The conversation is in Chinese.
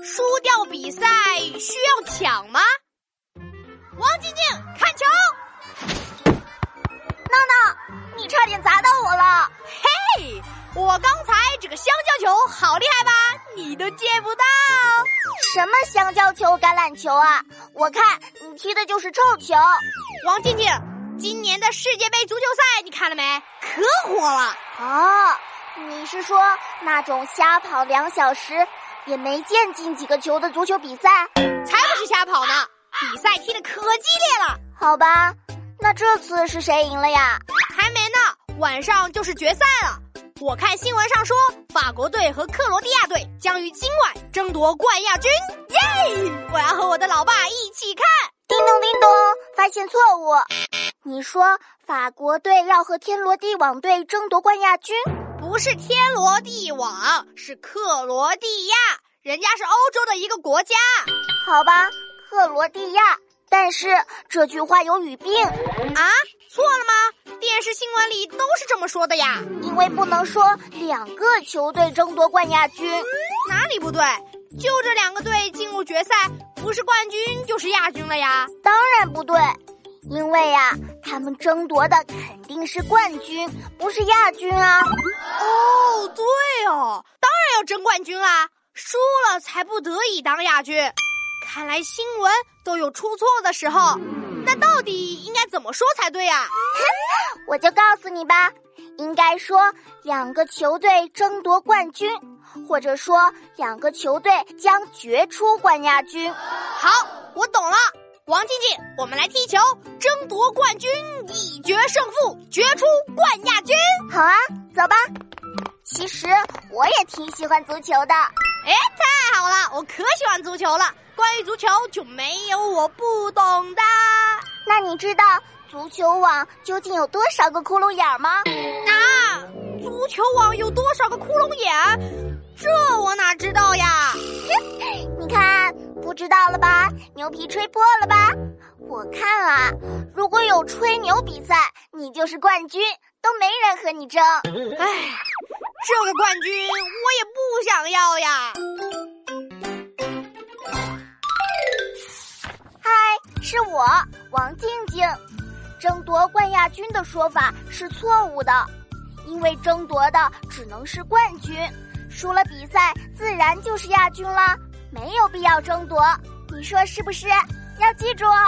输掉比赛需要抢吗？王静静看球，闹闹，你差点砸到我了！嘿，我刚才这个香蕉球好厉害吧？你都接不到。什么香蕉球、橄榄球啊？我看你踢的就是臭球。王静静，今年的世界杯足球赛你看了没？可火了哦！你是说那种瞎跑两小时也没见进几个球的足球比赛？才不是瞎跑呢！比赛踢得可激烈了。好吧，那这次是谁赢了呀？还没呢，晚上就是决赛了。我看新闻上说，法国队和克罗地亚队将于今晚争夺冠亚军。耶！我要和我的老爸一起看。叮咚叮咚，发现错误。你说法国队要和天罗地网队争夺冠亚军？不是天罗地网，是克罗地亚，人家是欧洲的一个国家。好吧，克罗地亚。但是这句话有语病啊？错了吗？电视新闻里都是这么说的呀。因为不能说两个球队争夺冠亚军，哪里不对？就这两个队进入决赛，不是冠军就是亚军了呀。当然不对，因为呀，他们争夺的肯定是冠军，不是亚军啊。争冠军啦，输了才不得已当亚军。看来新闻都有出错的时候，那到底应该怎么说才对呀？我就告诉你吧，应该说两个球队争夺冠军，或者说两个球队将决出冠亚军。好，我懂了，王静静，我们来踢球，争夺冠军，一决胜负，决出冠亚军。好啊，走吧。其实我也挺喜欢足球的。哎，太好了，我可喜欢足球了。关于足球，就没有我不懂的。那你知道足球网究竟有多少个窟窿眼吗？啊，足球网有多少个窟窿眼？这我哪知道呀？你看，不知道了吧？牛皮吹破了吧？我看啊，如果有吹牛比赛，你就是冠军，都没人和你争。唉，这个冠军我也不想要呀。嗨是我王静静，争夺冠亚军的说法是错误的，因为争夺的只能是冠军，输了比赛自然就是亚军了，没有必要争夺，你说是不是？要记住哦。